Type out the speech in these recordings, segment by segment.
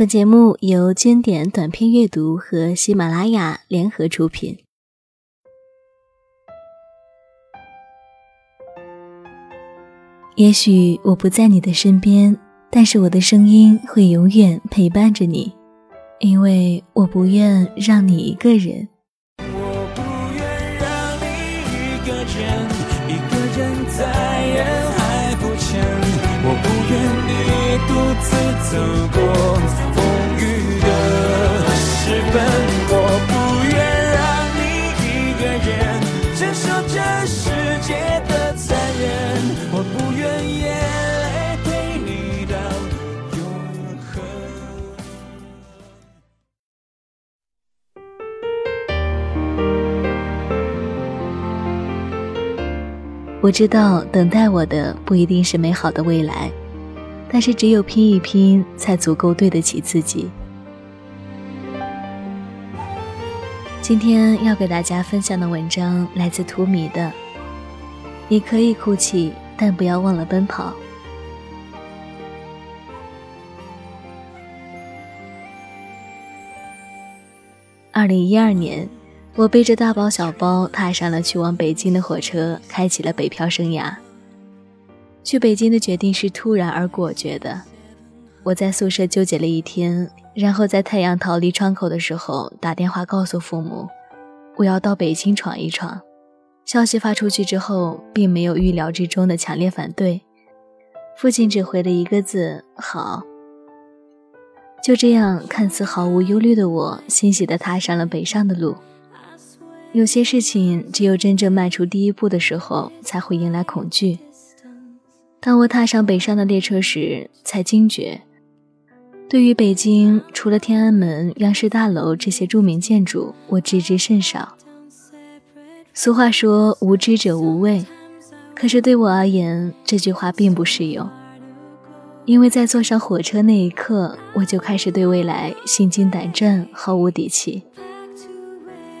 本节目由经典短篇阅读和喜马拉雅联合出品。也许我不在你的身边，但是我的声音会永远陪伴着你，因为我不愿让你一个人。我不愿让你一个人，一个人在独自走过风雨的时分。我不愿让你一个人承受这世界的残忍。我不愿眼泪陪你到永恒。我知道等待我的不一定是美好的未来，但是只有拼一拼，才足够对得起自己。今天要给大家分享的文章来自图米的。你可以哭泣，但不要忘了奔跑。二零一二年，我背着大包小包踏上了去往北京的火车，开启了北漂生涯。去北京的决定是突然而果决的。我在宿舍纠结了一天，然后在太阳逃离窗口的时候打电话告诉父母，我要到北京闯一闯。消息发出去之后，并没有预料之中的强烈反对，父亲只回了一个字：“好。”就这样，看似毫无忧虑的我，欣喜地踏上了北上的路。有些事情，只有真正迈出第一步的时候，才会迎来恐惧。当我踏上北上的列车时，才惊觉，对于北京，除了天安门、央视大楼这些著名建筑，我知之甚少。俗话说“无知者无畏”，可是对我而言，这句话并不适用。因为在坐上火车那一刻，我就开始对未来心惊胆战，毫无底气。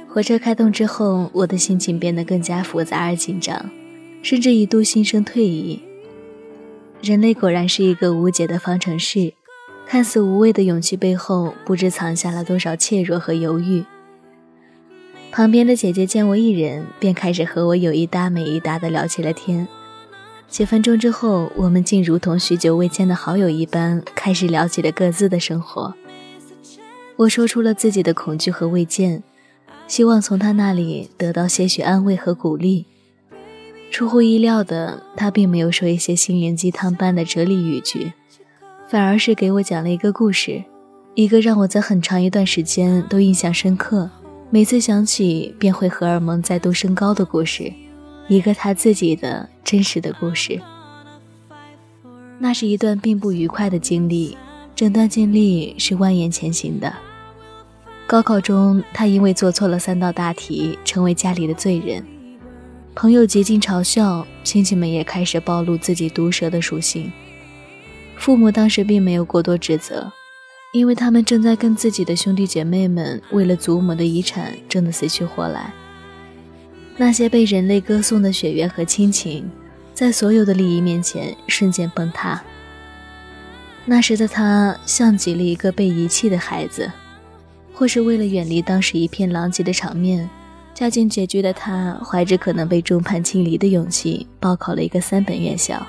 火车开动之后，我的心情变得更加复杂而紧张，甚至一度心生退意。人类果然是一个无解的方程式，看似无畏的勇气背后，不知藏下了多少怯弱和犹豫。旁边的姐姐见我一人，便开始和我有一搭没一搭的聊起了天。几分钟之后，我们竟如同许久未见的好友一般，开始聊起了各自的生活。我说出了自己的恐惧和未见，希望从他那里得到些许安慰和鼓励。出乎意料的，他并没有说一些心灵鸡汤般的哲理语句，反而是给我讲了一个故事，一个让我在很长一段时间都印象深刻。每次想起便会荷尔蒙再度升高的故事，一个他自己的真实的故事。那是一段并不愉快的经历，整段经历是蜿蜒前行的。高考中，他因为做错了三道大题，成为家里的罪人，朋友极尽嘲笑，亲戚们也开始暴露自己毒舌的属性。父母当时并没有过多指责。因为他们正在跟自己的兄弟姐妹们为了祖母的遗产争得死去活来。那些被人类歌颂的血缘和亲情，在所有的利益面前瞬间崩塌。那时的他像极了一个被遗弃的孩子，或是为了远离当时一片狼藉的场面，家境拮据的他怀着可能被众叛亲离的勇气，报考了一个三本院校。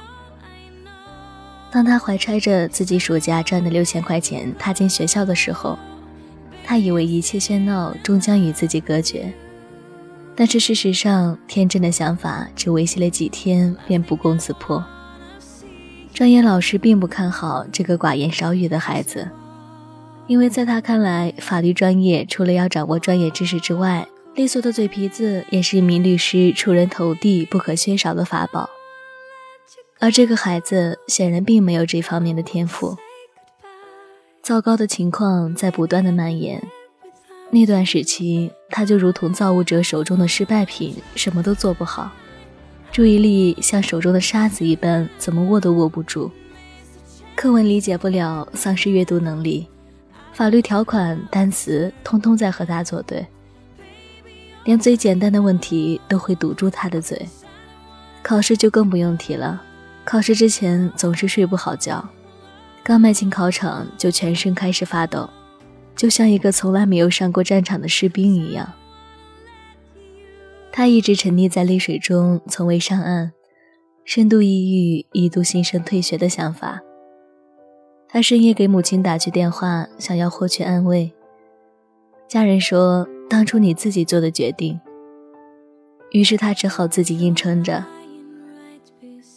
当他怀揣着自己暑假赚的六千块钱踏进学校的时候，他以为一切喧闹终将与自己隔绝，但是事实上，天真的想法只维系了几天便不攻自破。专业老师并不看好这个寡言少语的孩子，因为在他看来，法律专业除了要掌握专业知识之外，利索的嘴皮子也是一名律师出人头地不可缺少的法宝。而这个孩子显然并没有这方面的天赋。糟糕的情况在不断的蔓延。那段时期，他就如同造物者手中的失败品，什么都做不好，注意力像手中的沙子一般，怎么握都握不住。课文理解不了，丧失阅读能力，法律条款、单词通通在和他作对，连最简单的问题都会堵住他的嘴。考试就更不用提了。考试之前总是睡不好觉，刚迈进考场就全身开始发抖，就像一个从来没有上过战场的士兵一样。他一直沉溺在泪水中，从未上岸，深度抑郁，一度心生退学的想法。他深夜给母亲打去电话，想要获取安慰。家人说：“当初你自己做的决定。”于是他只好自己硬撑着。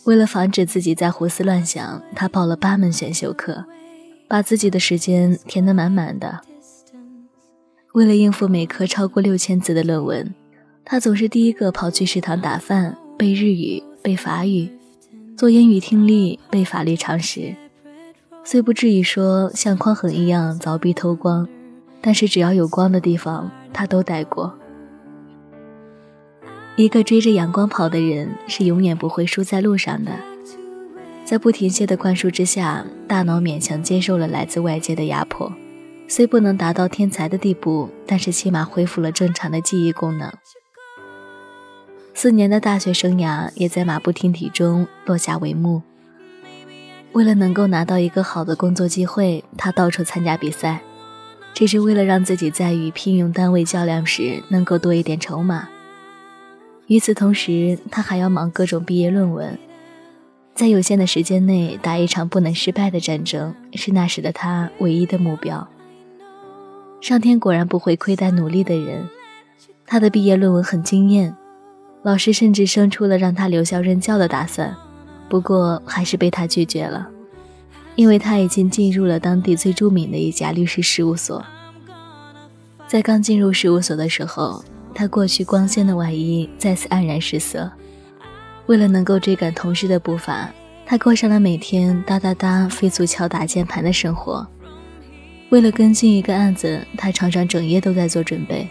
为了防止自己再胡思乱想，他报了八门选修课，把自己的时间填得满满的。为了应付每科超过六千字的论文。他总是第一个跑去食堂打饭，背日语、背法语，做英语听力、背法律常识。虽不至于说像匡衡一样凿壁偷光，但是只要有光的地方，他都待过。一个追着阳光跑的人，是永远不会输在路上的。在不停歇的灌输之下，大脑勉强接受了来自外界的压迫，虽不能达到天才的地步，但是起码恢复了正常的记忆功能。四年的大学生涯也在马不停蹄中落下帷幕。为了能够拿到一个好的工作机会，他到处参加比赛，这是为了让自己在与聘用单位较量时能够多一点筹码。与此同时，他还要忙各种毕业论文，在有限的时间内打一场不能失败的战争，是那时的他唯一的目标。上天果然不会亏待努力的人，他的毕业论文很惊艳。老师甚至生出了让他留校任教的打算，不过还是被他拒绝了，因为他已经进入了当地最著名的一家律师事务所。在刚进入事务所的时候，他过去光鲜的外衣再次黯然失色。为了能够追赶同事的步伐，他过上了每天哒哒哒飞速敲打键盘的生活。为了跟进一个案子，他常常整夜都在做准备。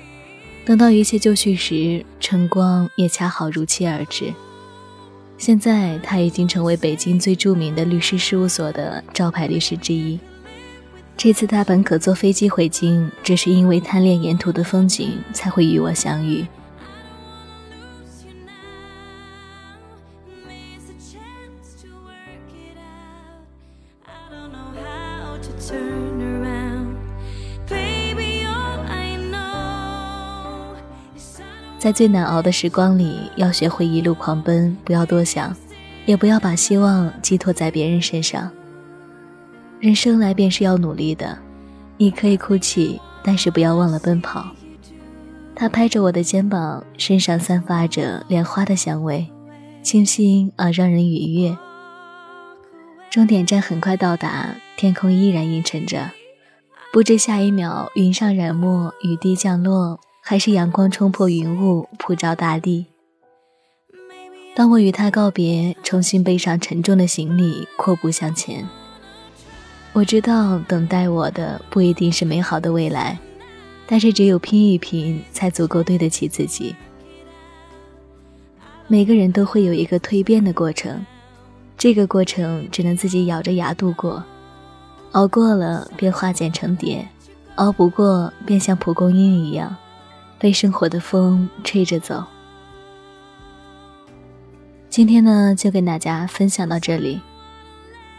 等到一切就绪时，晨光也恰好如期而至。现在他已经成为北京最著名的律师事务所的招牌律师之一。这次他本可坐飞机回京，只是因为贪恋沿途的风景，才会与我相遇。在最难熬的时光里，要学会一路狂奔，不要多想，也不要把希望寄托在别人身上。人生来便是要努力的，你可以哭泣，但是不要忘了奔跑。他拍着我的肩膀，身上散发着莲花的香味，清新而让人愉悦。终点站很快到达，天空依然阴沉着，不知下一秒云上染墨，雨滴降落。还是阳光冲破云雾，普照大地。当我与他告别，重新背上沉重的行李，阔步向前。我知道，等待我的不一定是美好的未来，但是只有拼一拼，才足够对得起自己。每个人都会有一个蜕变的过程，这个过程只能自己咬着牙度过，熬过了便化茧成蝶，熬不过便像蒲公英一样。被生活的风吹着走。今天呢，就跟大家分享到这里。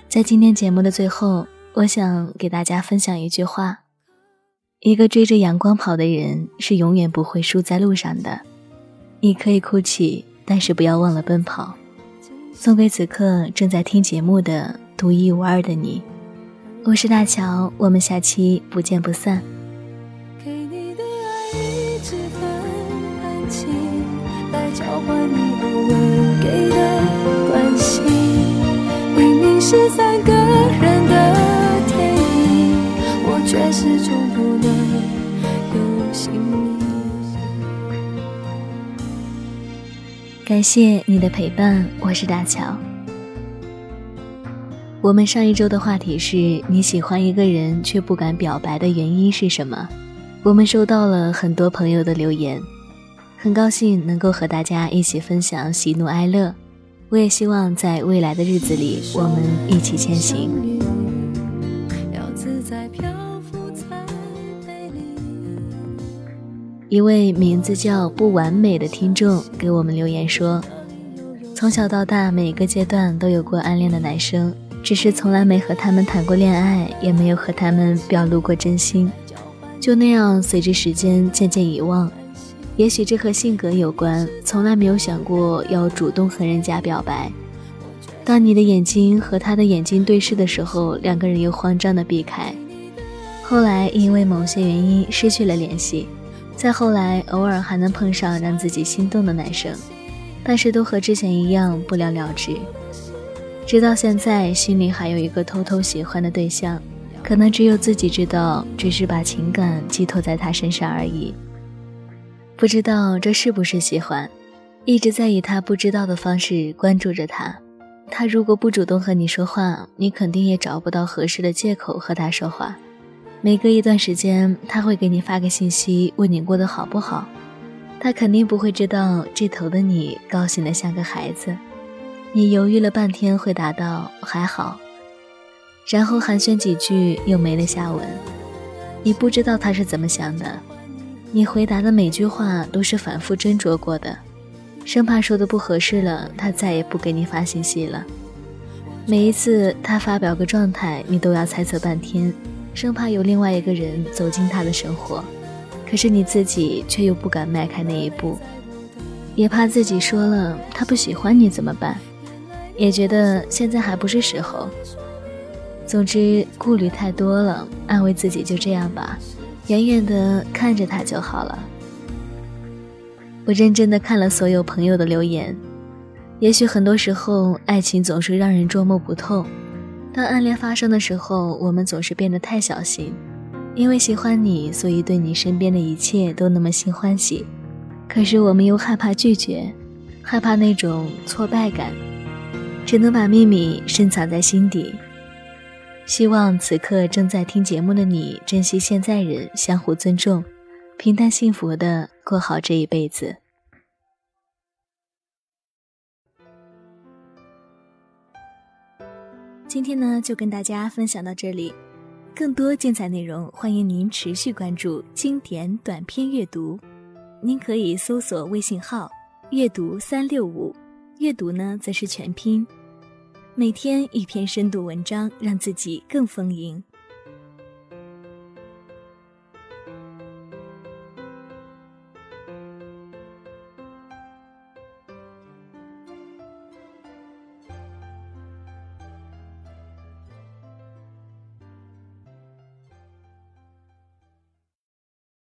在今天节目的最后，我想给大家分享一句话：一个追着阳光跑的人，是永远不会输在路上的。你可以哭泣，但是不要忘了奔跑。送给此刻正在听节目的独一无二的你。我是大乔，我们下期不见不散。交换你偶尔给的关心，明明是三个人的电影，我却始终不能有姓名。感谢你的陪伴，我是大乔。我们上一周的话题是你喜欢一个人却不敢表白的原因是什么？我们收到了很多朋友的留言。很高兴能够和大家一起分享喜怒哀乐，我也希望在未来的日子里，我们一起前行。一位名字叫不完美的听众给我们留言说：从小到大，每个阶段都有过暗恋的男生，只是从来没和他们谈过恋爱，也没有和他们表露过真心，就那样随着时间渐渐遗忘。也许这和性格有关，从来没有想过要主动和人家表白。当你的眼睛和他的眼睛对视的时候，两个人又慌张的避开。后来因为某些原因失去了联系，再后来偶尔还能碰上让自己心动的男生，但是都和之前一样不了了之。直到现在，心里还有一个偷偷喜欢的对象，可能只有自己知道，只是把情感寄托在他身上而已。不知道这是不是喜欢，一直在以他不知道的方式关注着他。他如果不主动和你说话，你肯定也找不到合适的借口和他说话。每隔一段时间，他会给你发个信息，问你过得好不好。他肯定不会知道这头的你高兴的像个孩子。你犹豫了半天，回答道还好，然后寒暄几句，又没了下文。你不知道他是怎么想的。你回答的每句话都是反复斟酌过的，生怕说的不合适了，他再也不给你发信息了。每一次他发表个状态，你都要猜测半天，生怕有另外一个人走进他的生活。可是你自己却又不敢迈开那一步，也怕自己说了他不喜欢你怎么办，也觉得现在还不是时候。总之，顾虑太多了，安慰自己就这样吧。远远的看着他就好了。我认真的看了所有朋友的留言，也许很多时候爱情总是让人捉摸不透。当暗恋发生的时候，我们总是变得太小心，因为喜欢你，所以对你身边的一切都那么心欢喜。可是我们又害怕拒绝，害怕那种挫败感，只能把秘密深藏在心底。希望此刻正在听节目的你，珍惜现在人，相互尊重，平淡幸福的过好这一辈子。今天呢，就跟大家分享到这里，更多精彩内容，欢迎您持续关注经典短篇阅读。您可以搜索微信号“阅读三六五”，阅读呢则是全拼。每天一篇深度文章，让自己更丰盈。